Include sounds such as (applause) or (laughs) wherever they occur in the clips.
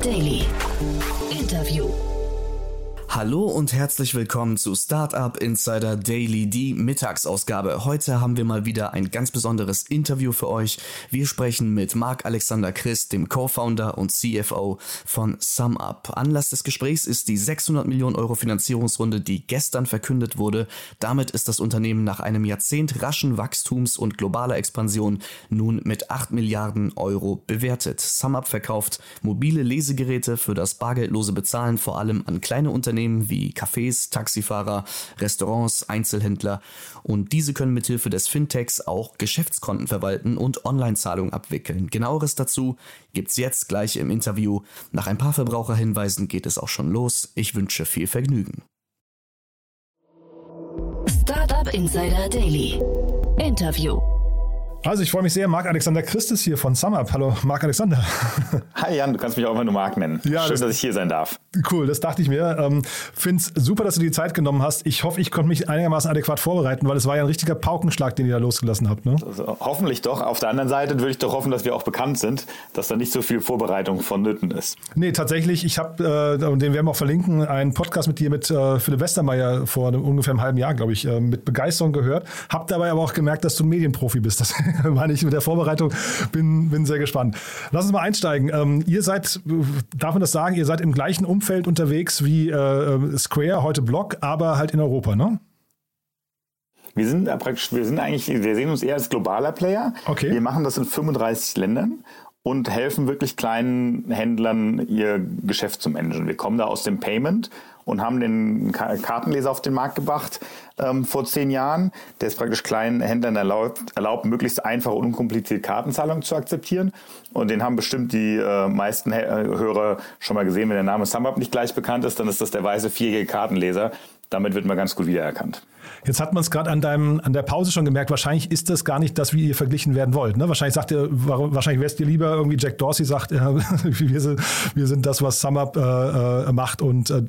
Daily. Hallo und herzlich willkommen zu Startup Insider Daily, die Mittagsausgabe. Heute haben wir mal wieder ein ganz besonderes Interview für euch. Wir sprechen mit Marc Alexander Christ, dem Co-Founder und CFO von SumUp. Anlass des Gesprächs ist die 600 Millionen Euro Finanzierungsrunde, die gestern verkündet wurde. Damit ist das Unternehmen nach einem Jahrzehnt raschen Wachstums und globaler Expansion nun mit 8 Milliarden Euro bewertet. SumUp verkauft mobile Lesegeräte für das bargeldlose Bezahlen vor allem an kleine Unternehmen Unternehmen wie Cafés, Taxifahrer, Restaurants, Einzelhändler und diese können mithilfe des Fintechs auch Geschäftskonten verwalten und Online-Zahlungen abwickeln. Genaueres dazu gibt's jetzt gleich im Interview. Nach ein paar Verbraucherhinweisen geht es auch schon los. Ich wünsche viel Vergnügen. Startup Insider Daily. Interview. Also ich freue mich sehr, Marc Alexander Christus hier von SumUp. Hallo Marc Alexander. (laughs) Hi Jan, du kannst mich auch immer nur Marc nennen. Ja, Schön, das, dass ich hier sein darf. Cool, das dachte ich mir. Ähm, Finde es super, dass du die Zeit genommen hast. Ich hoffe, ich konnte mich einigermaßen adäquat vorbereiten, weil es war ja ein richtiger Paukenschlag, den ihr da losgelassen habt. Ne? Also, hoffentlich doch. Auf der anderen Seite würde ich doch hoffen, dass wir auch bekannt sind, dass da nicht so viel Vorbereitung vonnöten ist. Nee, tatsächlich. Ich habe, äh, und den werden wir auch verlinken, einen Podcast mit dir mit äh, Philipp Westermeier vor einem, ungefähr einem halben Jahr, glaube ich, äh, mit Begeisterung gehört. Hab dabei aber auch gemerkt, dass du ein Medienprofi bist. Das (laughs) meine ich mit der Vorbereitung. Bin, bin sehr gespannt. Lass uns mal einsteigen. Ähm, ihr seid, darf man das sagen, ihr seid im gleichen Umfeld unterwegs wie äh, Square, heute Block, aber halt in Europa, ne? Wir sind praktisch, wir sind eigentlich, wir sehen uns eher als globaler Player. Okay. Wir machen das in 35 Ländern und helfen wirklich kleinen Händlern, ihr Geschäft zu managen. Wir kommen da aus dem Payment und haben den Kartenleser auf den Markt gebracht ähm, vor zehn Jahren. Der ist praktisch kleinen Händlern erlaubt, erlaubt möglichst einfach und unkomplizierte Kartenzahlungen zu akzeptieren. Und den haben bestimmt die äh, meisten äh, Hörer schon mal gesehen. Wenn der Name SumUp nicht gleich bekannt ist, dann ist das der weiße vierjährige Kartenleser. Damit wird man ganz gut wiedererkannt. Jetzt hat man es gerade an deinem an der Pause schon gemerkt. Wahrscheinlich ist das gar nicht das, wie ihr verglichen werden wollt. Ne? Wahrscheinlich sagt ihr, wahrscheinlich wärst ihr lieber irgendwie Jack Dorsey sagt, (laughs) äh, wir, sind, wir sind das, was SumUp äh, äh, macht. Und äh,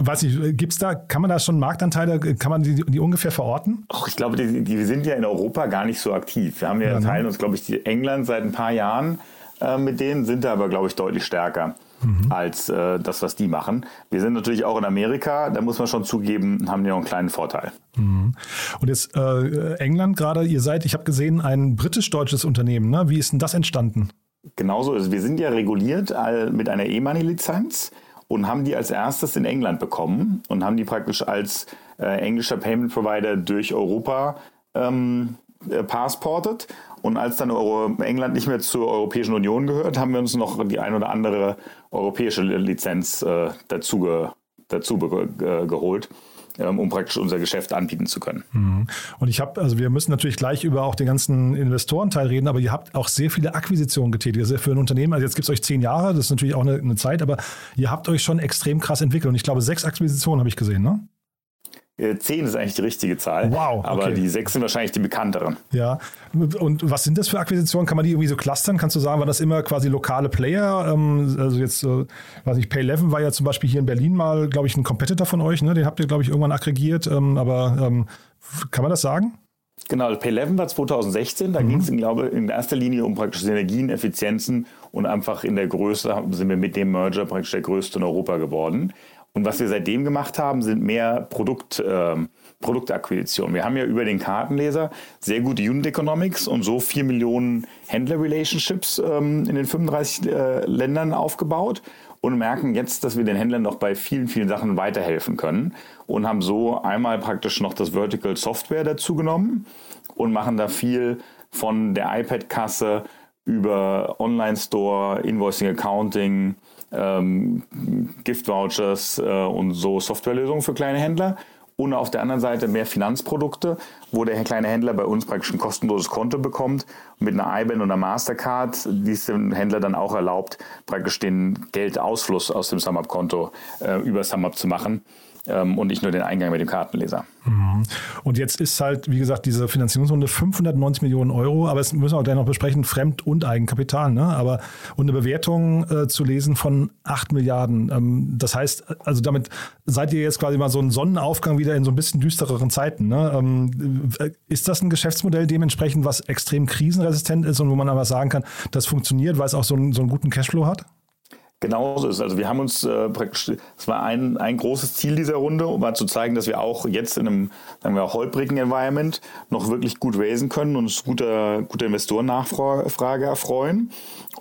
weiß nicht, gibt's da, kann man da schon Marktanteile, kann man die, die ungefähr verorten? Och, ich glaube, die, die, wir sind ja in Europa gar nicht so aktiv. Wir haben ja, ja ne? teilen uns, glaube ich, die England seit ein paar Jahren äh, mit denen, sind da aber, glaube ich, deutlich stärker mhm. als äh, das, was die machen. Wir sind natürlich auch in Amerika, da muss man schon zugeben, haben die noch einen kleinen Vorteil. Mhm. Und jetzt äh, England gerade, ihr seid, ich habe gesehen, ein britisch-deutsches Unternehmen. Ne? Wie ist denn das entstanden? Genauso ist. Wir sind ja reguliert mit einer E-Money-Lizenz und haben die als erstes in England bekommen und haben die praktisch als äh, englischer Payment Provider durch Europa ähm, äh, passportet. Und als dann Euro England nicht mehr zur Europäischen Union gehört, haben wir uns noch die ein oder andere europäische Lizenz äh, dazu, ge, dazu ge, geholt ähm, um praktisch unser Geschäft anbieten zu können. Mhm. Und ich habe, also wir müssen natürlich gleich über auch den ganzen Investorenteil reden, aber ihr habt auch sehr viele Akquisitionen getätigt. Also für ein Unternehmen, also jetzt gibt es euch zehn Jahre, das ist natürlich auch eine, eine, Zeit, aber ihr habt euch schon extrem krass entwickelt. Und ich glaube, sechs Akquisitionen habe ich gesehen, ne? Äh, zehn ist eigentlich die richtige Zahl. Wow. Okay. Aber die sechs sind wahrscheinlich die bekannteren. Ja. Und was sind das für Akquisitionen? Kann man die irgendwie so clustern? Kannst du sagen, waren das immer quasi lokale Player? Ähm, also jetzt, äh, weiß ich, Pay11 war ja zum Beispiel hier in Berlin mal, glaube ich, ein Competitor von euch. Ne? Den habt ihr, glaube ich, irgendwann aggregiert. Ähm, aber ähm, kann man das sagen? Genau, Pay11 war 2016. Da mhm. ging es, glaube in erster Linie um praktisch Synergien, Effizienzen und einfach in der Größe sind wir mit dem Merger praktisch der größte in Europa geworden. Und was wir seitdem gemacht haben, sind mehr Produkt, äh, Produktakquisition. Wir haben ja über den Kartenleser sehr gute Unit Economics und so vier Millionen Händler-Relationships ähm, in den 35 äh, Ländern aufgebaut und merken jetzt, dass wir den Händlern noch bei vielen, vielen Sachen weiterhelfen können und haben so einmal praktisch noch das Vertical Software dazu genommen und machen da viel von der iPad-Kasse über Online-Store, Invoicing, Accounting, ähm, Gift-Vouchers äh, und so Softwarelösungen für kleine Händler. Und auf der anderen Seite mehr Finanzprodukte, wo der kleine Händler bei uns praktisch ein kostenloses Konto bekommt mit einer IBAN einer Mastercard, die es dem Händler dann auch erlaubt, praktisch den Geldausfluss aus dem SumUp-Konto äh, über SumUp zu machen ähm, und nicht nur den Eingang mit dem Kartenleser. Mhm. Und jetzt ist halt, wie gesagt, diese Finanzierungsrunde 590 Millionen Euro, aber es müssen wir auch gleich noch besprechen, Fremd- und Eigenkapital, ne? Aber und eine Bewertung äh, zu lesen von 8 Milliarden. Ähm, das heißt, also damit seid ihr jetzt quasi mal so ein Sonnenaufgang wieder in so ein bisschen düstereren Zeiten. Ne? Ähm, äh, ist das ein Geschäftsmodell dementsprechend, was extrem krisenresistent ist und wo man aber sagen kann, das funktioniert, weil es auch so einen, so einen guten Cashflow hat? Genauso ist. Also wir haben uns äh, praktisch, es war ein, ein großes Ziel dieser Runde, um mal zu zeigen, dass wir auch jetzt in einem, sagen wir, holprigen Environment noch wirklich gut raisen können und uns guter, guter Investorennachfrage erfreuen.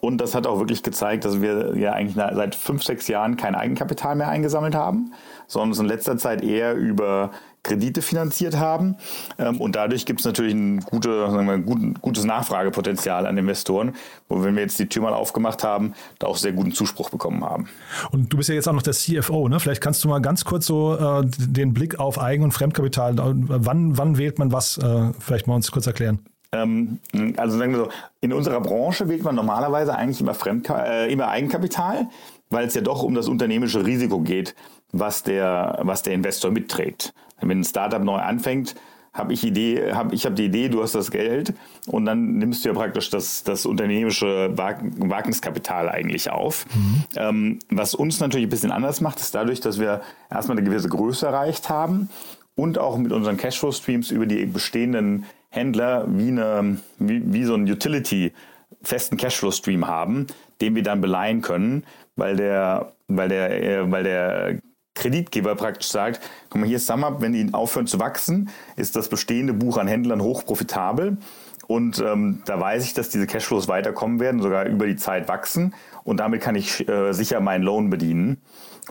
Und das hat auch wirklich gezeigt, dass wir ja eigentlich seit fünf, sechs Jahren kein Eigenkapital mehr eingesammelt haben, sondern es in letzter Zeit eher über Kredite finanziert haben. Ähm, und dadurch gibt es natürlich ein, gute, wir, ein gutes Nachfragepotenzial an Investoren, wo wenn wir jetzt die Tür mal aufgemacht haben, da auch sehr guten Zuspruch bekommen haben. Und du bist ja jetzt auch noch der CFO, ne? Vielleicht kannst du mal ganz kurz so äh, den Blick auf Eigen- und Fremdkapital, wann, wann wählt man was, äh, vielleicht mal uns kurz erklären. Ähm, also sagen wir so, in unserer Branche wählt man normalerweise eigentlich immer, Fremdka äh, immer Eigenkapital, weil es ja doch um das unternehmerische Risiko geht, was der, was der Investor mitträgt. Wenn ein Startup neu anfängt, habe ich Idee, hab, ich habe die Idee, du hast das Geld und dann nimmst du ja praktisch das, das unternehmerische Wagniskapital eigentlich auf. Mhm. Ähm, was uns natürlich ein bisschen anders macht, ist dadurch, dass wir erstmal eine gewisse Größe erreicht haben und auch mit unseren Cashflow-Streams über die bestehenden Händler wie, eine, wie, wie so ein Utility festen Cashflow-Stream haben, den wir dann beleihen können, weil der, weil der, äh, weil der Kreditgeber praktisch sagt, guck mal, hier SumUp, wenn die aufhören zu wachsen, ist das bestehende Buch an Händlern hoch. Und ähm, da weiß ich, dass diese Cashflows weiterkommen werden, sogar über die Zeit wachsen. Und damit kann ich äh, sicher meinen Loan bedienen.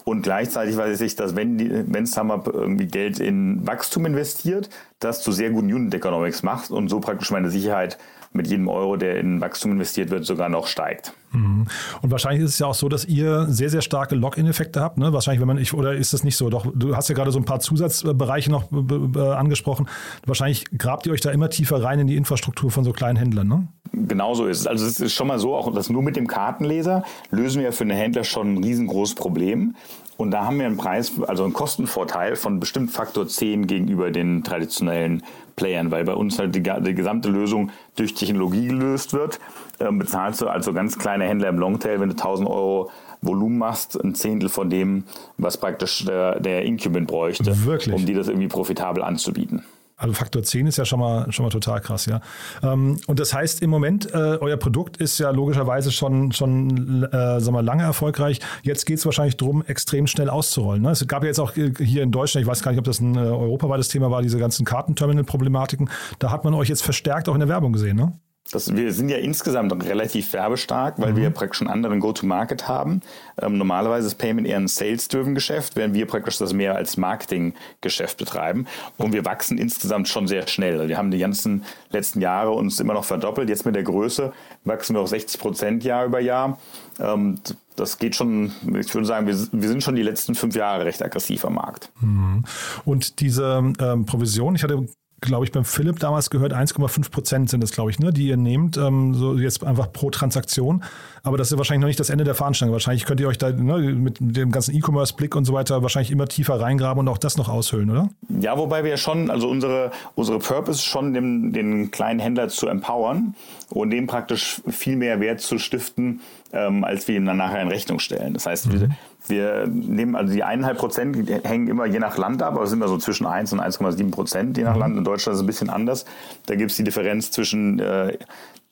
Und gleichzeitig weiß ich, dass wenn, wenn SumUp irgendwie Geld in Wachstum investiert, das zu sehr guten Unit Economics macht und so praktisch meine Sicherheit mit jedem Euro, der in Wachstum investiert wird, sogar noch steigt. Mhm. Und wahrscheinlich ist es ja auch so, dass ihr sehr, sehr starke Login-Effekte habt. Ne? Wahrscheinlich, wenn man, ich, oder ist das nicht so? Doch, du hast ja gerade so ein paar Zusatzbereiche noch angesprochen. Wahrscheinlich grabt ihr euch da immer tiefer rein in die Infrastruktur von so kleinen Händlern, ne? Genau so ist es. Also es ist schon mal so, auch dass nur mit dem Kartenleser lösen wir für einen Händler schon ein riesengroßes Problem. Und da haben wir einen Preis, also einen Kostenvorteil von bestimmt Faktor 10 gegenüber den traditionellen Playern, weil bei uns halt die, die gesamte Lösung durch Technologie gelöst wird. Ähm, bezahlst du also ganz kleine Händler im Longtail, wenn du 1000 Euro Volumen machst, ein Zehntel von dem, was praktisch der, der Incumbent bräuchte, Wirklich? um dir das irgendwie profitabel anzubieten. Also Faktor 10 ist ja schon mal, schon mal total krass, ja. Ähm, und das heißt, im Moment, äh, euer Produkt ist ja logischerweise schon, schon äh, sagen wir, lange erfolgreich. Jetzt geht es wahrscheinlich darum, extrem schnell auszurollen. Ne? Es gab ja jetzt auch äh, hier in Deutschland, ich weiß gar nicht, ob das ein europaweites Thema war, diese ganzen Kartenterminal-Problematiken. Da hat man euch jetzt verstärkt auch in der Werbung gesehen, ne? Das, wir sind ja insgesamt relativ werbestark, weil mhm. wir praktisch einen anderen Go-to-Market haben. Ähm, normalerweise ist Payment eher ein sales-driven Geschäft, während wir praktisch das mehr als Marketing-Geschäft betreiben. Und wir wachsen insgesamt schon sehr schnell. Also wir haben die ganzen letzten Jahre uns immer noch verdoppelt. Jetzt mit der Größe wachsen wir auf 60 Prozent Jahr über Jahr. Ähm, das geht schon, ich würde sagen, wir, wir, sind schon die letzten fünf Jahre recht aggressiv am Markt. Mhm. Und diese ähm, Provision, ich hatte glaube ich, beim Philipp damals gehört, 1,5 Prozent sind das, glaube ich, ne, die ihr nehmt, ähm, so jetzt einfach pro Transaktion. Aber das ist wahrscheinlich noch nicht das Ende der Veranstaltung. Wahrscheinlich könnt ihr euch da ne, mit dem ganzen E-Commerce-Blick und so weiter wahrscheinlich immer tiefer reingraben und auch das noch aushöhlen, oder? Ja, wobei wir schon, also unsere, unsere Purpose schon, den, den kleinen Händler zu empowern und dem praktisch viel mehr Wert zu stiften, ähm, als wir ihm dann nachher in Rechnung stellen. Das heißt, mhm. wir, wir nehmen also die eineinhalb Prozent hängen immer je nach Land ab, aber sind wir so zwischen 1 und 1,7 Prozent je nach mhm. Land. In Deutschland ist es ein bisschen anders. Da gibt es die Differenz zwischen äh,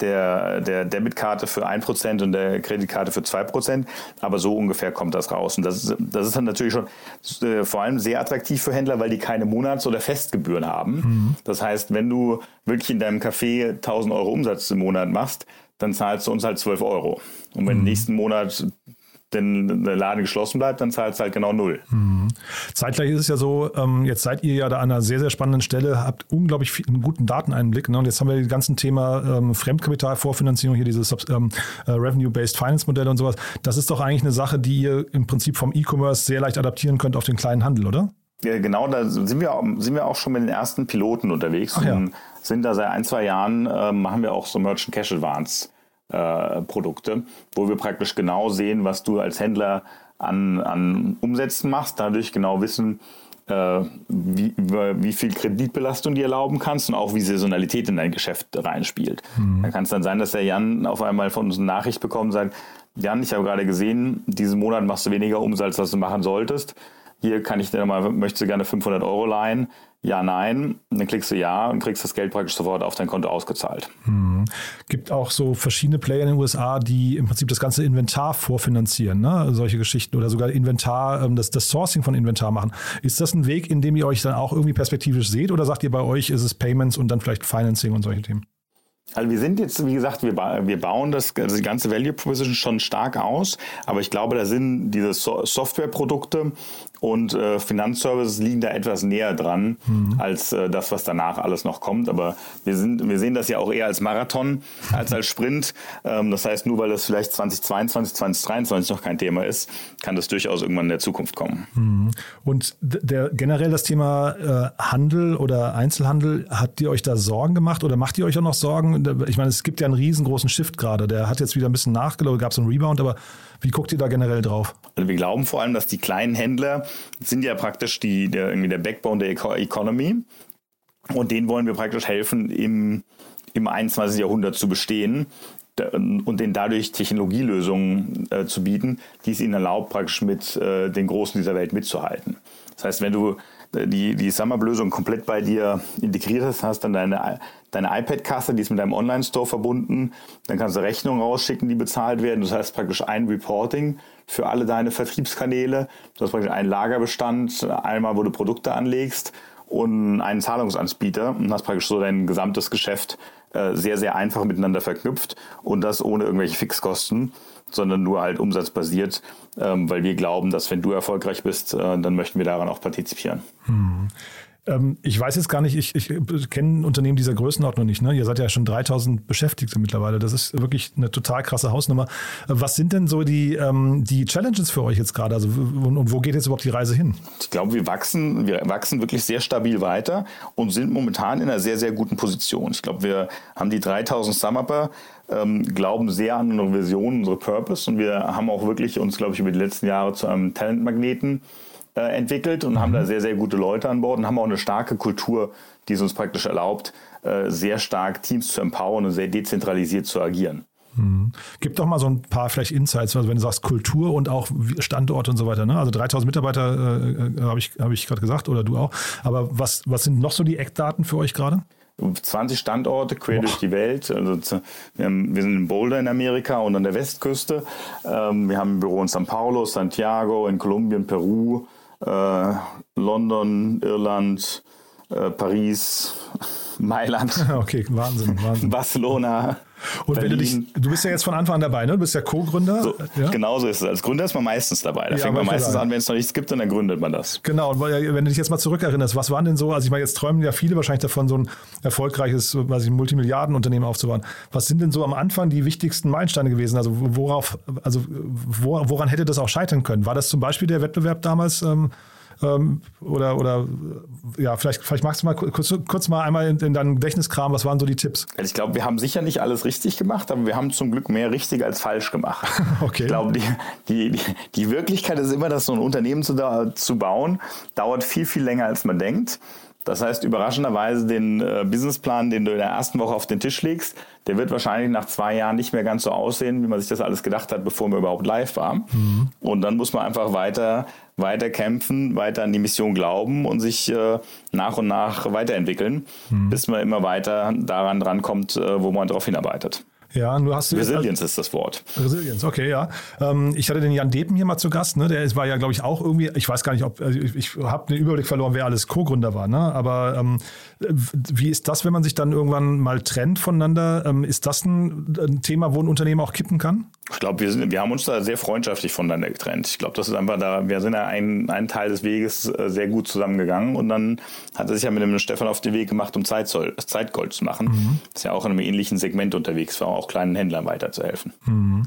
der, der Debitkarte für 1% und der Kreditkarte für 2%. Aber so ungefähr kommt das raus. Und das ist, das ist dann natürlich schon äh, vor allem sehr attraktiv für Händler, weil die keine Monats- oder Festgebühren haben. Mhm. Das heißt, wenn du wirklich in deinem Café 1000 Euro Umsatz im Monat machst, dann zahlst du uns halt 12 Euro. Und wenn mhm. nächsten Monat denn der Laden geschlossen bleibt, dann zahlt es halt genau null. Mhm. Zeitgleich ist es ja so, ähm, jetzt seid ihr ja da an einer sehr, sehr spannenden Stelle, habt unglaublich viel, einen guten Dateneinblick. Ne? Und jetzt haben wir das ganze Thema ähm, Fremdkapitalvorfinanzierung, hier dieses ähm, äh, Revenue-Based Finance-Modelle und sowas. Das ist doch eigentlich eine Sache, die ihr im Prinzip vom E-Commerce sehr leicht adaptieren könnt auf den kleinen Handel, oder? Ja, genau, da sind wir, sind wir auch schon mit den ersten Piloten unterwegs. Ach, ja. sind da seit ein, zwei Jahren, äh, machen wir auch so Merchant Cash Advance äh, Produkte, wo wir praktisch genau sehen, was du als Händler an, an Umsätzen machst, dadurch genau wissen, äh, wie, wie viel Kreditbelastung dir erlauben kannst und auch wie Saisonalität in dein Geschäft reinspielt. Mhm. Da kann es dann sein, dass der Jan auf einmal von uns eine Nachricht bekommt und sagt, Jan, ich habe gerade gesehen, diesen Monat machst du weniger Umsatz, als du machen solltest hier kann ich dir mal, möchtest du gerne 500 Euro leihen? Ja, nein. Und dann klickst du ja und kriegst das Geld praktisch sofort auf dein Konto ausgezahlt. Mhm. Gibt auch so verschiedene Player in den USA, die im Prinzip das ganze Inventar vorfinanzieren, ne? solche Geschichten oder sogar Inventar, ähm, das, das Sourcing von Inventar machen. Ist das ein Weg, in dem ihr euch dann auch irgendwie perspektivisch seht oder sagt ihr bei euch, ist es Payments und dann vielleicht Financing und solche Themen? Also wir sind jetzt, wie gesagt, wir, ba wir bauen das, also die ganze Value Proposition schon stark aus, aber ich glaube, da sind diese so Softwareprodukte und äh, Finanzservices liegen da etwas näher dran mhm. als äh, das, was danach alles noch kommt. Aber wir, sind, wir sehen das ja auch eher als Marathon als als Sprint. Ähm, das heißt, nur weil das vielleicht 2022, 2023 noch kein Thema ist, kann das durchaus irgendwann in der Zukunft kommen. Mhm. Und der, generell das Thema äh, Handel oder Einzelhandel, habt ihr euch da Sorgen gemacht oder macht ihr euch auch noch Sorgen? Ich meine, es gibt ja einen riesengroßen Shift gerade. Der hat jetzt wieder ein bisschen nachgelaufen, gab es einen Rebound, aber wie guckt ihr da generell drauf? Also wir glauben vor allem, dass die kleinen Händler sind ja praktisch die, der, irgendwie der Backbone der Economy. Und denen wollen wir praktisch helfen, im, im 21. Jahrhundert zu bestehen und denen dadurch Technologielösungen äh, zu bieten, die es ihnen erlaubt, praktisch mit äh, den Großen dieser Welt mitzuhalten. Das heißt, wenn du die, die SumUp-Lösung komplett bei dir integriert hast, hast dann deine, deine iPad-Kasse, die ist mit deinem Online-Store verbunden, dann kannst du Rechnungen rausschicken, die bezahlt werden. Das heißt praktisch ein Reporting für alle deine Vertriebskanäle. Du hast praktisch einen Lagerbestand, einmal, wo du Produkte anlegst und einen Zahlungsanbieter und hast praktisch so dein gesamtes Geschäft äh, sehr, sehr einfach miteinander verknüpft und das ohne irgendwelche Fixkosten, sondern nur halt umsatzbasiert, ähm, weil wir glauben, dass wenn du erfolgreich bist, äh, dann möchten wir daran auch partizipieren. Hm. Ähm, ich weiß jetzt gar nicht, ich, ich kenne Unternehmen dieser Größenordnung nicht. Ne? Ihr seid ja schon 3000 Beschäftigte mittlerweile. Das ist wirklich eine total krasse Hausnummer. Was sind denn so die, ähm, die Challenges für euch jetzt gerade? Also, und, wo geht jetzt überhaupt die Reise hin? Ich glaube, wir wachsen, wir wachsen wirklich sehr stabil weiter und sind momentan in einer sehr, sehr guten Position. Ich glaube, wir haben die 3000 Sumupper, ähm, glauben sehr an unsere Vision, unsere Purpose und wir haben auch wirklich uns, glaube ich, über die letzten Jahre zu einem Talentmagneten äh, entwickelt und mhm. haben da sehr, sehr gute Leute an Bord und haben auch eine starke Kultur, die es uns praktisch erlaubt, äh, sehr stark Teams zu empowern und sehr dezentralisiert zu agieren. Mhm. Gib doch mal so ein paar vielleicht Insights, also wenn du sagst Kultur und auch Standort und so weiter. Ne? Also 3000 Mitarbeiter äh, äh habe ich, hab ich gerade gesagt oder du auch. Aber was, was sind noch so die Eckdaten für euch gerade? 20 Standorte quer Boah. durch die Welt. Also wir, haben, wir, sind in Boulder in Amerika und an der Westküste. Ähm, wir haben ein Büro in São Paulo, Santiago, in Kolumbien, Peru, äh, London, Irland, äh, Paris, (laughs) Mailand. (laughs) Okay, Wahnsinn, Wahnsinn. Barcelona. Und wenn du dich, du bist ja jetzt von Anfang an dabei, ne? Du bist ja Co-Gründer. So, ja? Genau so ist es. Als Gründer ist man meistens dabei. Da ja, fängt man meistens an, wenn es noch nichts gibt, und dann gründet man das. Genau. Und wenn du dich jetzt mal zurückerinnerst, was waren denn so, also ich meine, jetzt träumen ja viele wahrscheinlich davon, so ein erfolgreiches, weiß ich, Multimilliardenunternehmen aufzubauen. Was sind denn so am Anfang die wichtigsten Meilensteine gewesen? Also worauf, also woran hätte das auch scheitern können? War das zum Beispiel der Wettbewerb damals? Ähm, ähm, oder, oder ja, vielleicht, vielleicht magst du mal kurz, kurz mal einmal in, in deinem Gedächtniskram, was waren so die Tipps? Also ich glaube, wir haben sicher nicht alles richtig gemacht, aber wir haben zum Glück mehr richtig als falsch gemacht. (laughs) okay. Ich glaube, die, die, die Wirklichkeit ist immer, dass so ein Unternehmen zu, zu bauen, dauert viel, viel länger, als man denkt. Das heißt, überraschenderweise den äh, Businessplan, den du in der ersten Woche auf den Tisch legst, der wird wahrscheinlich nach zwei Jahren nicht mehr ganz so aussehen, wie man sich das alles gedacht hat, bevor wir überhaupt live waren. Mhm. Und dann muss man einfach weiter, weiter kämpfen, weiter an die Mission glauben und sich äh, nach und nach weiterentwickeln, mhm. bis man immer weiter daran drankommt, äh, wo man darauf hinarbeitet. Ja, du hast Resilience ist das Wort. Resilience, okay, ja. Ähm, ich hatte den Jan Depen hier mal zu Gast, ne? Der war ja, glaube ich, auch irgendwie, ich weiß gar nicht, ob, also ich, ich habe den Überblick verloren, wer alles Co-Gründer war, ne? Aber ähm, wie ist das, wenn man sich dann irgendwann mal trennt voneinander? Ähm, ist das ein, ein, Thema, wo ein Unternehmen auch kippen kann? Ich glaube, wir, wir haben uns da sehr freundschaftlich voneinander getrennt. Ich glaube, das ist einfach da, wir sind ja ein, ein Teil des Weges äh, sehr gut zusammengegangen und dann hat er sich ja mit dem Stefan auf den Weg gemacht, um Zeitzoll, Zeitgold zu machen. Mhm. Ist ja auch in einem ähnlichen Segment unterwegs, war auch kleinen Händlern weiterzuhelfen. Mhm.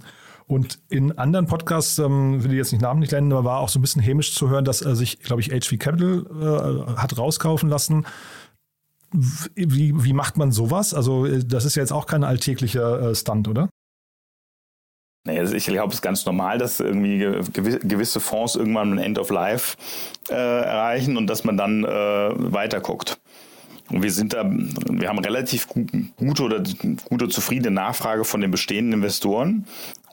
Und in anderen Podcasts, ähm, will ich jetzt nicht namentlich nennen, aber war auch so ein bisschen hämisch zu hören, dass er sich, glaube ich, HV Capital äh, hat rauskaufen lassen. Wie, wie macht man sowas? Also, äh, das ist ja jetzt auch kein alltäglicher äh, Stunt, oder? Naja, also ich glaube, es ist ganz normal, dass irgendwie gewisse Fonds irgendwann ein End of Life äh, erreichen und dass man dann äh, weiter guckt. Und wir sind da, wir haben relativ gute oder gute zufriedene Nachfrage von den bestehenden Investoren.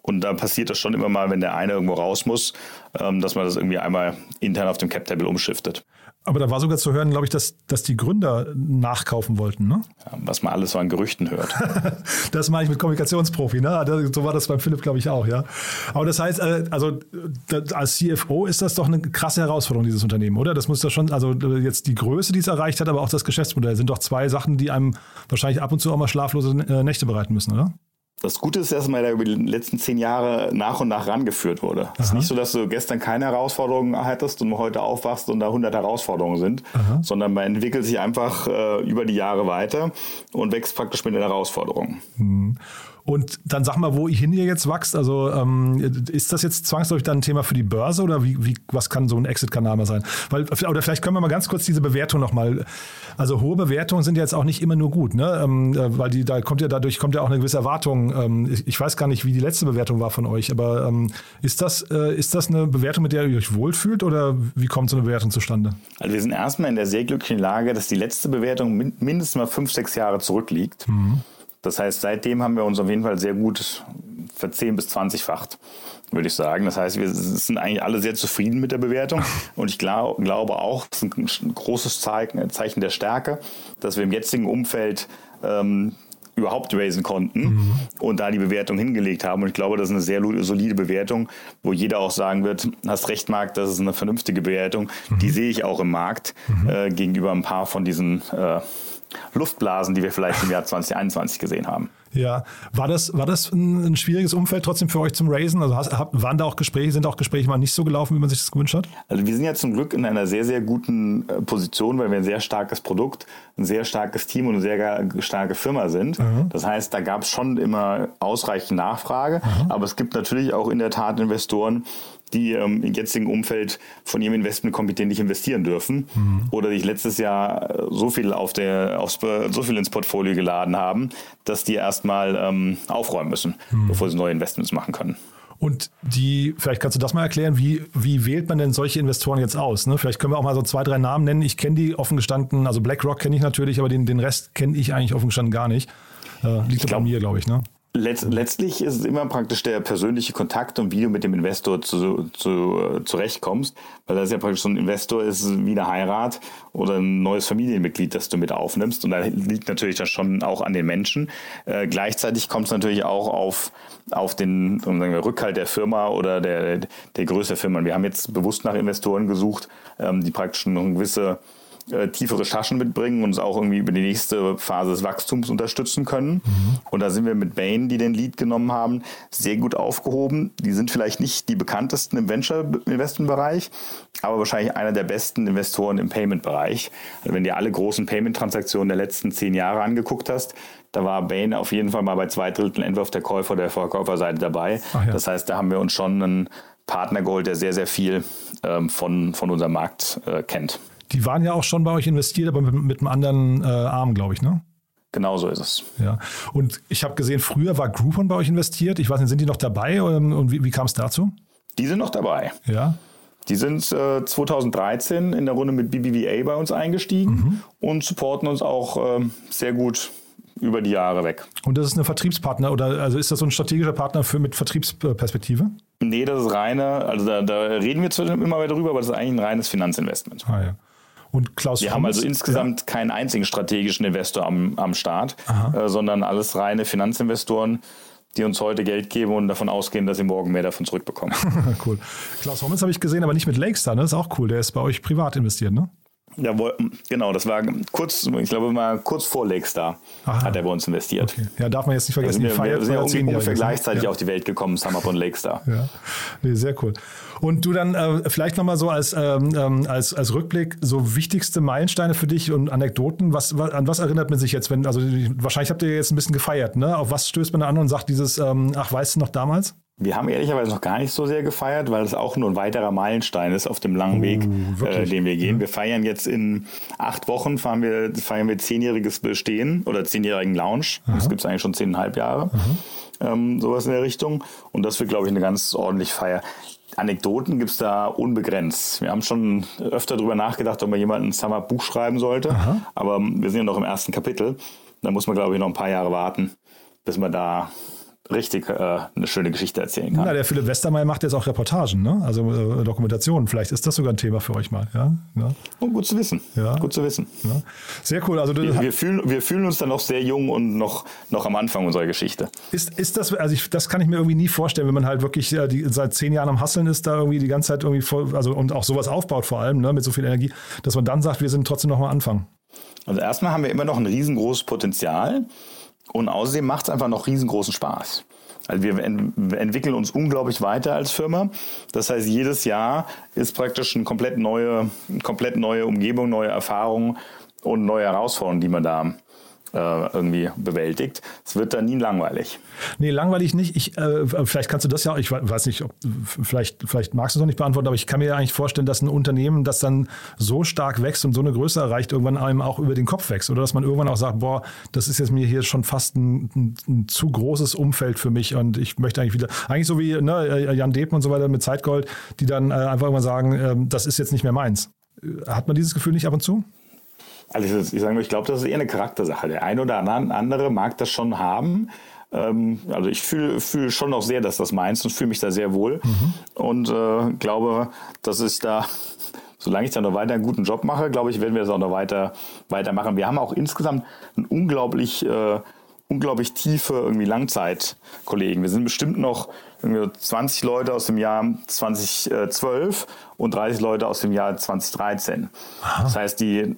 Und da passiert das schon immer mal, wenn der eine irgendwo raus muss, ähm, dass man das irgendwie einmal intern auf dem Cap-Table umschiftet. Aber da war sogar zu hören, glaube ich, dass, dass die Gründer nachkaufen wollten, ne? Ja, was man alles so an Gerüchten hört. (laughs) das meine ich mit Kommunikationsprofi, ne? So war das beim Philipp, glaube ich, auch, ja. Aber das heißt, äh, also als CFO ist das doch eine krasse Herausforderung, dieses Unternehmen, oder? Das muss doch schon, also jetzt die Größe, die es erreicht hat, aber auch das Geschäftsmodell sind doch zwei Sachen, die einem wahrscheinlich ab und zu auch mal schlaflose äh, Nächte bereiten müssen, oder? Das Gute ist, dass man da über die letzten zehn Jahre nach und nach rangeführt wurde. Es ist nicht so, dass du gestern keine Herausforderungen hattest und heute aufwachst und da 100 Herausforderungen sind, Aha. sondern man entwickelt sich einfach äh, über die Jahre weiter und wächst praktisch mit den Herausforderungen. Hm. Und dann sag mal, wohin ihr jetzt wächst. Also ähm, ist das jetzt zwangsläufig dann ein Thema für die Börse oder wie, wie was kann so ein Exit-Kanal mal sein? Weil, oder vielleicht können wir mal ganz kurz diese Bewertung nochmal. Also hohe Bewertungen sind ja jetzt auch nicht immer nur gut, ne? Ähm, äh, weil die, da kommt ja dadurch kommt ja auch eine gewisse Erwartung. Ähm, ich, ich, weiß gar nicht, wie die letzte Bewertung war von euch, aber ähm, ist, das, äh, ist das eine Bewertung, mit der ihr euch wohlfühlt oder wie kommt so eine Bewertung zustande? Also wir sind erstmal in der sehr glücklichen Lage, dass die letzte Bewertung mindestens mal fünf, sechs Jahre zurückliegt. Mhm. Das heißt, seitdem haben wir uns auf jeden Fall sehr gut verzehn- bis zwanzigfacht, würde ich sagen. Das heißt, wir sind eigentlich alle sehr zufrieden mit der Bewertung. (laughs) Und ich glaub, glaube auch, es ist ein großes Zeichen der Stärke, dass wir im jetzigen Umfeld ähm, überhaupt raisen konnten mhm. und da die Bewertung hingelegt haben. Und ich glaube, das ist eine sehr solide Bewertung, wo jeder auch sagen wird, hast recht, Marc, das ist eine vernünftige Bewertung. Mhm. Die sehe ich auch im Markt mhm. äh, gegenüber ein paar von diesen äh, Luftblasen, die wir vielleicht im Jahr 2021 gesehen haben. Ja, war das, war das ein, ein schwieriges Umfeld trotzdem für euch zum Raisen? Also hast, waren da auch Gespräche, sind auch Gespräche mal nicht so gelaufen, wie man sich das gewünscht hat? Also wir sind ja zum Glück in einer sehr, sehr guten äh, Position, weil wir ein sehr starkes Produkt, ein sehr starkes Team und eine sehr starke Firma sind. Mhm. Das heißt, da gab es schon immer ausreichend Nachfrage, mhm. aber es gibt natürlich auch in der Tat Investoren, die ähm, im jetzigen Umfeld von ihrem Investmentkomitee nicht investieren dürfen mhm. oder sich letztes Jahr äh, so viel auf der aufs, so viel ins Portfolio geladen haben, dass die erstmal ähm, aufräumen müssen, mhm. bevor sie neue Investments machen können. Und die, vielleicht kannst du das mal erklären, wie, wie wählt man denn solche Investoren jetzt aus? Ne? Vielleicht können wir auch mal so zwei, drei Namen nennen. Ich kenne die offen gestanden, also BlackRock kenne ich natürlich, aber den, den Rest kenne ich eigentlich offen gestanden gar nicht. Äh, liegt glaub, bei mir, glaube ich. Ne? Letz, letztlich ist es immer praktisch der persönliche Kontakt und wie du mit dem Investor zu, zu, äh, zurechtkommst, weil das ja praktisch so ein Investor ist wie eine Heirat oder ein neues Familienmitglied, das du mit aufnimmst und da liegt natürlich das schon auch an den Menschen. Äh, gleichzeitig kommt es natürlich auch auf, auf den sagen wir, Rückhalt der Firma oder der, der Größe der Firma. Wir haben jetzt bewusst nach Investoren gesucht, ähm, die praktisch eine gewisse äh, tiefe Recherchen mitbringen und uns auch irgendwie über die nächste Phase des Wachstums unterstützen können. Mhm. Und da sind wir mit Bain, die den Lead genommen haben, sehr gut aufgehoben. Die sind vielleicht nicht die bekanntesten im Venture-Investment-Bereich, aber wahrscheinlich einer der besten Investoren im Payment-Bereich. Also wenn dir alle großen Payment-Transaktionen der letzten zehn Jahre angeguckt hast, da war Bain auf jeden Fall mal bei zwei Dritteln entweder auf der Käufer- oder der Verkäuferseite dabei. Ja. Das heißt, da haben wir uns schon einen Partner geholt, der sehr, sehr viel ähm, von, von unserem Markt äh, kennt. Die waren ja auch schon bei euch investiert, aber mit, mit einem anderen äh, Arm, glaube ich, ne? Genau so ist es. Ja. Und ich habe gesehen, früher war Groupon bei euch investiert. Ich weiß nicht, sind die noch dabei und wie, wie kam es dazu? Die sind noch dabei. Ja. Die sind äh, 2013 in der Runde mit BBVA bei uns eingestiegen mhm. und supporten uns auch äh, sehr gut über die Jahre weg. Und das ist eine Vertriebspartner oder also ist das so ein strategischer Partner für mit Vertriebsperspektive? Nee, das ist reine, also da, da reden wir zwar immer wieder drüber, aber das ist eigentlich ein reines Finanzinvestment. Ah ja. Und Klaus Wir haben also insgesamt ja. keinen einzigen strategischen Investor am, am Start, äh, sondern alles reine Finanzinvestoren, die uns heute Geld geben und davon ausgehen, dass sie morgen mehr davon zurückbekommen. (laughs) cool. Klaus Hommels habe ich gesehen, aber nicht mit Lakestar, ne? Das ist auch cool. Der ist bei euch privat investiert, ne? Ja, genau, das war kurz, ich glaube mal kurz vor Lakestar Aha. hat er bei uns investiert. Okay. Ja, darf man jetzt nicht vergessen, also wir, wir sind ja ungefähr gleichzeitig ja. auf die Welt gekommen, Summer und Lakestar. Ja, nee, sehr cool. Und du dann äh, vielleicht nochmal so als, ähm, ähm, als, als Rückblick, so wichtigste Meilensteine für dich und Anekdoten, was, an was erinnert man sich jetzt, wenn, also wahrscheinlich habt ihr jetzt ein bisschen gefeiert, ne? Auf was stößt man an und sagt dieses, ähm, ach, weißt du noch damals? Wir haben ehrlicherweise noch gar nicht so sehr gefeiert, weil es auch nur ein weiterer Meilenstein ist auf dem langen Weg, oh, äh, den wir gehen. Wir feiern jetzt in acht Wochen, fahren wir, feiern wir zehnjähriges Bestehen oder zehnjährigen Launch. Aha. Das gibt es eigentlich schon zehneinhalb Jahre. Ähm, sowas in der Richtung. Und das wird, glaube ich, eine ganz ordentliche Feier. Anekdoten gibt es da unbegrenzt. Wir haben schon öfter darüber nachgedacht, ob man jemanden ein Summer-Buch schreiben sollte. Aha. Aber wir sind ja noch im ersten Kapitel. Da muss man, glaube ich, noch ein paar Jahre warten, bis man da richtig äh, eine schöne Geschichte erzählen kann. Na, der Philipp Westermeier macht jetzt auch Reportagen, ne? also äh, Dokumentationen. Vielleicht ist das sogar ein Thema für euch mal. Ja? ja. Oh, gut zu wissen. Ja. Gut zu wissen. ja. Sehr cool. Also, Wir, wir, fühlen, wir fühlen uns dann noch sehr jung und noch, noch am Anfang unserer Geschichte. Ist, ist das, also ich, das kann ich mir irgendwie nie vorstellen, wenn man halt wirklich äh, die, seit zehn Jahren am Hasseln ist, da irgendwie die ganze Zeit irgendwie voll, also und auch sowas aufbaut vor allem, ne, mit so viel Energie, dass man dann sagt, wir sind trotzdem noch am Anfang. Also erstmal haben wir immer noch ein riesengroßes Potenzial und außerdem macht es einfach noch riesengroßen Spaß. Also wir ent entwickeln uns unglaublich weiter als Firma. Das heißt, jedes Jahr ist praktisch eine komplett neue, komplett neue Umgebung, neue Erfahrungen und neue Herausforderungen, die man da irgendwie bewältigt. Es wird dann nie langweilig. Nee, langweilig nicht. Ich, äh, vielleicht kannst du das ja, ich weiß nicht, ob, vielleicht, vielleicht magst du es noch nicht beantworten, aber ich kann mir eigentlich vorstellen, dass ein Unternehmen, das dann so stark wächst und so eine Größe erreicht, irgendwann einem auch über den Kopf wächst. Oder dass man irgendwann auch sagt, boah, das ist jetzt mir hier schon fast ein, ein, ein zu großes Umfeld für mich und ich möchte eigentlich wieder, eigentlich so wie ne, Jan Depen und so weiter mit Zeitgold, die dann äh, einfach immer sagen, äh, das ist jetzt nicht mehr meins. Hat man dieses Gefühl nicht ab und zu? Also ich sage nur, ich glaube, das ist eher eine Charaktersache. Der eine oder andere mag das schon haben. Ähm, also ich fühle fühl schon noch sehr, dass das meins und fühle mich da sehr wohl. Mhm. Und äh, glaube, dass ich da, solange ich da noch weiter einen guten Job mache, glaube ich, werden wir das auch noch weiter weitermachen. Wir haben auch insgesamt ein unglaublich äh, unglaublich tiefe irgendwie Langzeitkollegen. Wir sind bestimmt noch 20 Leute aus dem Jahr 2012 und 30 Leute aus dem Jahr 2013. Aha. Das heißt, die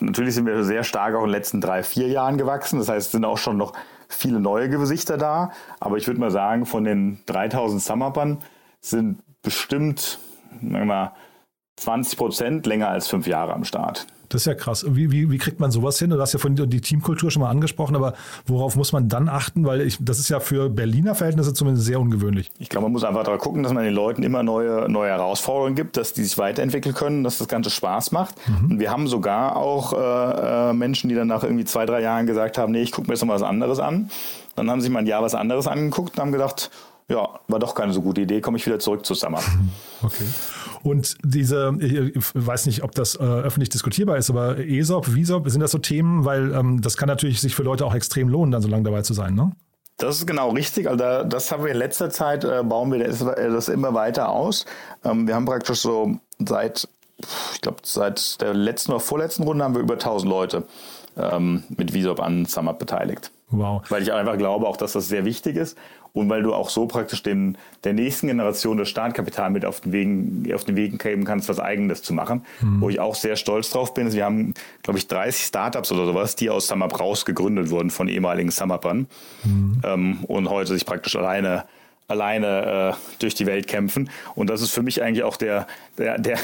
natürlich sind wir sehr stark auch in den letzten drei, vier Jahren gewachsen. Das heißt, es sind auch schon noch viele neue Gesichter da. Aber ich würde mal sagen, von den 3000 Summerpern sind bestimmt mal, 20 Prozent länger als fünf Jahre am Start. Das ist ja krass. Wie, wie, wie kriegt man sowas hin? Du hast ja von die Teamkultur schon mal angesprochen, aber worauf muss man dann achten? Weil ich, das ist ja für Berliner Verhältnisse zumindest sehr ungewöhnlich. Ich glaube, man muss einfach darauf gucken, dass man den Leuten immer neue, neue Herausforderungen gibt, dass die sich weiterentwickeln können, dass das Ganze Spaß macht. Mhm. Und wir haben sogar auch äh, äh Menschen, die dann nach irgendwie zwei, drei Jahren gesagt haben, nee, ich gucke mir jetzt noch was anderes an. Dann haben sie mal ein Jahr was anderes angeguckt und haben gedacht, ja, war doch keine so gute Idee, komme ich wieder zurück zu Summer. (laughs) Okay. Und diese, ich weiß nicht, ob das äh, öffentlich diskutierbar ist, aber ESOP, VISOP, sind das so Themen? Weil ähm, das kann natürlich sich für Leute auch extrem lohnen, dann so lange dabei zu sein, ne? Das ist genau richtig. Also das haben wir in letzter Zeit, äh, bauen wir das, äh, das, immer weiter aus. Ähm, wir haben praktisch so seit, ich glaube, seit der letzten oder vorletzten Runde haben wir über 1000 Leute ähm, mit VISOP an Summit beteiligt. Wow. Weil ich einfach glaube, auch dass das sehr wichtig ist und weil du auch so praktisch den, der nächsten Generation das Startkapital mit auf den Wegen, auf den Wegen geben kannst, was Eigenes zu machen. Mhm. Wo ich auch sehr stolz drauf bin. Wir haben, glaube ich, 30 Startups oder sowas, die aus SumUp raus gegründet wurden von ehemaligen SumUpern mhm. ähm, und heute sich praktisch alleine alleine äh, durch die Welt kämpfen. Und das ist für mich eigentlich auch der, der, der,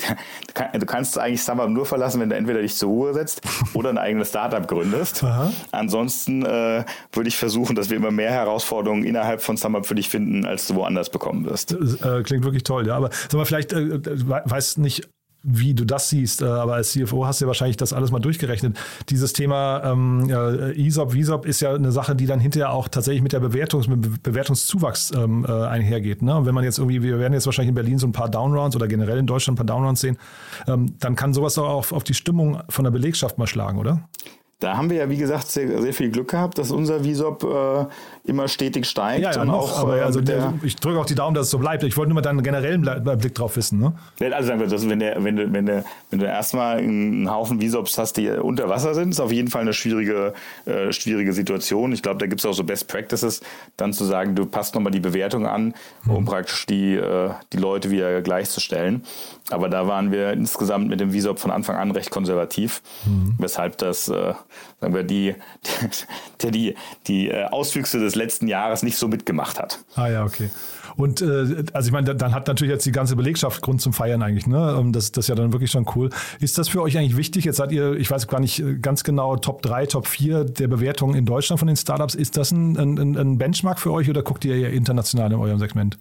der du kannst eigentlich Summer nur verlassen, wenn du entweder dich zur Ruhe setzt oder ein eigenes Startup gründest. Aha. Ansonsten äh, würde ich versuchen, dass wir immer mehr Herausforderungen innerhalb von SumUp für dich finden, als du woanders bekommen wirst. Das, äh, klingt wirklich toll, ja. Aber sag mal, vielleicht äh, weiß nicht, wie du das siehst, äh, aber als CFO hast du ja wahrscheinlich das alles mal durchgerechnet. Dieses Thema ähm, ESOP, VISOP ist ja eine Sache, die dann hinterher auch tatsächlich mit der Bewertungs, mit Bewertungszuwachs ähm, äh, einhergeht. Ne? Und wenn man jetzt irgendwie, wir werden jetzt wahrscheinlich in Berlin so ein paar Downrounds oder generell in Deutschland ein paar Downrounds sehen, ähm, dann kann sowas auch auf die Stimmung von der Belegschaft mal schlagen, oder? Da haben wir ja, wie gesagt, sehr, sehr viel Glück gehabt, dass unser Visop äh, immer stetig steigt. Ja, ja noch, auch, aber äh, also der, ich drücke auch die Daumen, dass es so bleibt. Ich wollte nur mal deinen generellen Blick drauf wissen. Ne? Also sagen wir, dass wenn, der, wenn, du, wenn, du, wenn du erstmal einen Haufen Visops hast, die unter Wasser sind, ist auf jeden Fall eine schwierige, äh, schwierige Situation. Ich glaube, da gibt es auch so Best Practices, dann zu sagen, du passt nochmal die Bewertung an, um mhm. praktisch die, äh, die Leute wieder gleichzustellen. Aber da waren wir insgesamt mit dem Visop von Anfang an recht konservativ, mhm. weshalb das, äh, sagen wir, die, (laughs) die, die, die äh, Auswüchse des letzten Jahres nicht so mitgemacht hat. Ah ja, okay. Und äh, also ich meine, dann hat natürlich jetzt die ganze Belegschaft Grund zum Feiern eigentlich. Ne? Ähm, das, das ist ja dann wirklich schon cool. Ist das für euch eigentlich wichtig? Jetzt seid ihr, ich weiß gar nicht äh, ganz genau, Top 3, Top 4 der Bewertungen in Deutschland von den Startups. Ist das ein, ein, ein Benchmark für euch oder guckt ihr eher international in eurem Segment?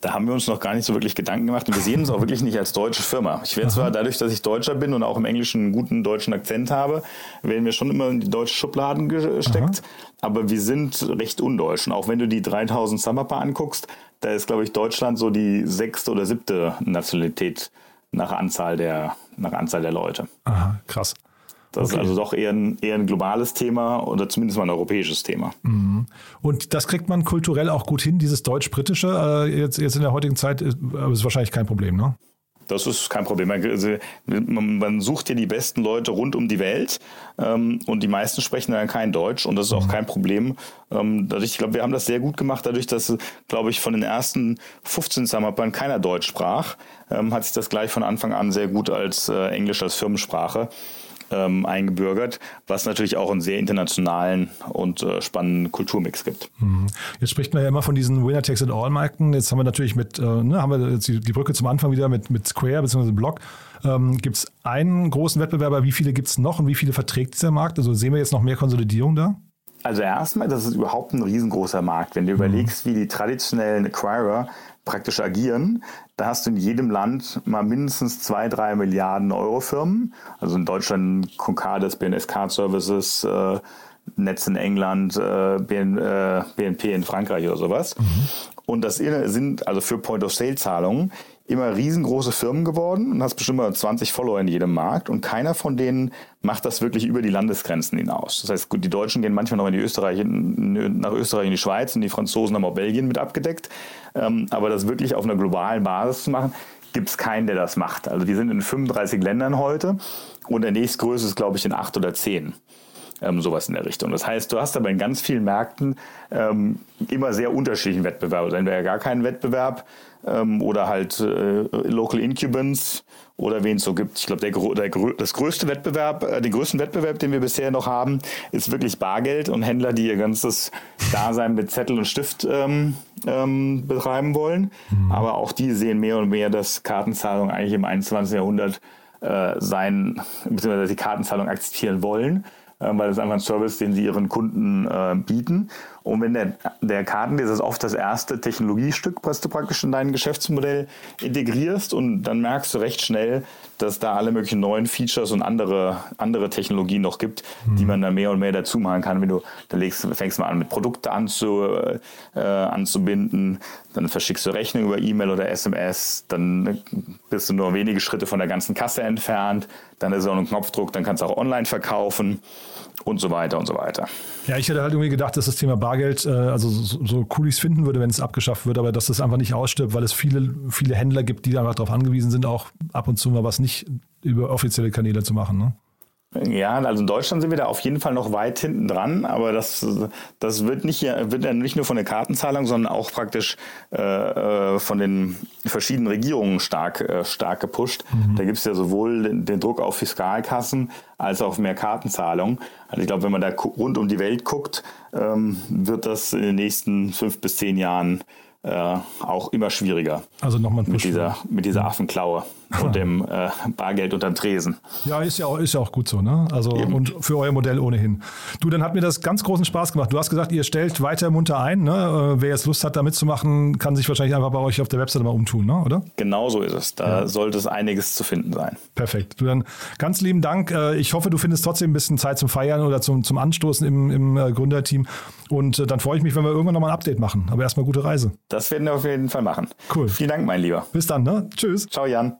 Da haben wir uns noch gar nicht so wirklich Gedanken gemacht und wir sehen uns auch wirklich nicht als deutsche Firma. Ich werde zwar dadurch, dass ich Deutscher bin und auch im Englischen einen guten deutschen Akzent habe, werden wir schon immer in die deutsche Schubladen gesteckt, Aha. aber wir sind recht undeutsch. Und auch wenn du die 3000 Summerpa anguckst, da ist, glaube ich, Deutschland so die sechste oder siebte Nationalität nach Anzahl der, nach Anzahl der Leute. Aha, krass. Das okay. ist also doch eher ein, eher ein globales Thema oder zumindest mal ein europäisches Thema. Mhm. Und das kriegt man kulturell auch gut hin, dieses deutsch-britische, äh, jetzt, jetzt in der heutigen Zeit, ist, äh, ist wahrscheinlich kein Problem, ne? Das ist kein Problem. Also, man, man, sucht ja die besten Leute rund um die Welt ähm, und die meisten sprechen dann kein Deutsch und das ist auch mhm. kein Problem. Ähm, dadurch, ich glaube, wir haben das sehr gut gemacht, dadurch, dass, glaube ich, von den ersten 15 Summerplan keiner Deutsch sprach, ähm, hat sich das gleich von Anfang an sehr gut als äh, Englisch als Firmensprache ähm, eingebürgert, was natürlich auch einen sehr internationalen und äh, spannenden Kulturmix gibt. Mhm. Jetzt spricht man ja immer von diesen Winner Takes It All Märkten. Jetzt haben wir natürlich mit, äh, ne, haben wir jetzt die, die, Brücke zum Anfang wieder mit, mit Square bzw. Block. Ähm, gibt es einen großen Wettbewerber? Wie viele gibt es noch und wie viele verträgt dieser Markt? Also sehen wir jetzt noch mehr Konsolidierung da? Also erstmal, das ist überhaupt ein riesengroßer Markt. Wenn du mhm. überlegst, wie die traditionellen Acquirer praktisch agieren, da hast du in jedem Land mal mindestens zwei, drei Milliarden Euro Firmen. Also in Deutschland Concardis, BNS Card Services, äh, Netz in England, äh, BN, äh, BNP in Frankreich oder sowas. Mhm. Und das sind also für Point-of-Sale-Zahlungen immer riesengroße Firmen geworden und hast bestimmt mal 20 Follower in jedem Markt und keiner von denen macht das wirklich über die Landesgrenzen hinaus. Das heißt, gut, die Deutschen gehen manchmal noch in die Österreich, nach Österreich in die Schweiz und die Franzosen haben auch Belgien mit abgedeckt. Ähm, aber das wirklich auf einer globalen Basis zu machen, gibt es keinen, der das macht. Also die sind in 35 Ländern heute und der nächstgrößte ist, glaube ich, in acht oder zehn. Ähm, sowas in der Richtung. Das heißt, du hast aber in ganz vielen Märkten ähm, immer sehr unterschiedlichen Wettbewerb. Also entweder gar keinen Wettbewerb ähm, oder halt äh, Local Incubants oder wen es so gibt. Ich glaube, der, der, das größte Wettbewerb, äh, den größten Wettbewerb, den wir bisher noch haben, ist wirklich Bargeld und Händler, die ihr ganzes Dasein mit Zettel und Stift ähm, ähm, betreiben wollen. Mhm. Aber auch die sehen mehr und mehr, dass Kartenzahlung eigentlich im 21. Jahrhundert äh, sein, beziehungsweise die Kartenzahlung akzeptieren wollen weil das ist einfach ein Service, den sie ihren Kunden äh, bieten. Und wenn der, der Kartenleser ist oft das erste Technologiestück, was du praktisch in dein Geschäftsmodell integrierst und dann merkst du recht schnell, dass da alle möglichen neuen Features und andere, andere Technologien noch gibt, mhm. die man dann mehr und mehr dazu machen kann. Wenn du, da legst, fängst mal an, mit Produkte anzu, äh, anzubinden, dann verschickst du Rechnung über E-Mail oder SMS, dann bist du nur wenige Schritte von der ganzen Kasse entfernt, dann ist auch ein Knopfdruck, dann kannst du auch online verkaufen und so weiter und so weiter. Ja, ich hätte halt irgendwie gedacht, dass das Thema Bargeld, äh, also so, cool ich es finden würde, wenn es abgeschafft wird, aber dass das einfach nicht ausstirbt, weil es viele, viele Händler gibt, die einfach darauf angewiesen sind, auch ab und zu mal was nicht über offizielle Kanäle zu machen. Ne? Ja, also in Deutschland sind wir da auf jeden Fall noch weit hinten dran, aber das, das wird nicht, wird ja nicht nur von der Kartenzahlung, sondern auch praktisch äh, äh von den verschiedenen Regierungen stark, äh, stark gepusht. Mhm. Da gibt es ja sowohl den, den, Druck auf Fiskalkassen als auch mehr Kartenzahlung. Also ich glaube, wenn man da rund um die Welt guckt, ähm, wird das in den nächsten fünf bis zehn Jahren äh, auch immer schwieriger. Also nochmal mit dieser, mit dieser Affenklaue und dem äh, Bargeld unterm Tresen. Ja, ist ja auch, ist ja auch gut so, ne? Also Eben. und für euer Modell ohnehin. Du, dann hat mir das ganz großen Spaß gemacht. Du hast gesagt, ihr stellt weiter munter ein, ne? Äh, wer jetzt Lust hat, da mitzumachen, kann sich wahrscheinlich einfach bei euch auf der Webseite mal umtun, ne? oder? Genau so ist es. Da ja. sollte es einiges zu finden sein. Perfekt. Du dann ganz lieben Dank. Äh, ich hoffe, du findest trotzdem ein bisschen Zeit zum Feiern oder zum, zum Anstoßen im, im äh, Gründerteam. Und dann freue ich mich, wenn wir irgendwann nochmal ein Update machen. Aber erstmal gute Reise. Das werden wir auf jeden Fall machen. Cool. Vielen Dank, mein Lieber. Bis dann, ne? Tschüss. Ciao, Jan.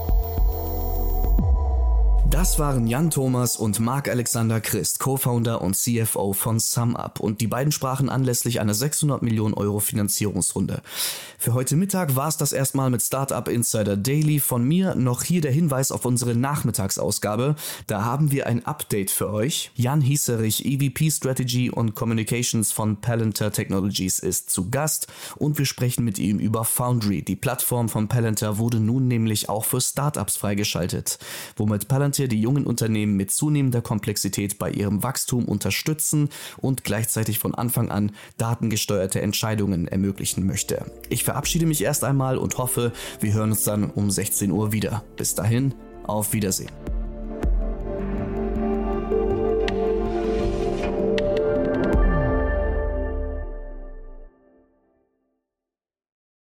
Das waren Jan Thomas und Marc-Alexander Christ, Co-Founder und CFO von SumUp und die beiden sprachen anlässlich einer 600 Millionen Euro Finanzierungsrunde. Für heute Mittag war es das erstmal mit Startup Insider Daily. Von mir noch hier der Hinweis auf unsere Nachmittagsausgabe. Da haben wir ein Update für euch. Jan Hieserich, EVP Strategy und Communications von Palantir Technologies ist zu Gast und wir sprechen mit ihm über Foundry. Die Plattform von Palantir wurde nun nämlich auch für Startups freigeschaltet, womit Palantir Palantir die jungen Unternehmen mit zunehmender Komplexität bei ihrem Wachstum unterstützen und gleichzeitig von Anfang an datengesteuerte Entscheidungen ermöglichen möchte. Ich verabschiede mich erst einmal und hoffe, wir hören uns dann um 16 Uhr wieder. Bis dahin, auf Wiedersehen.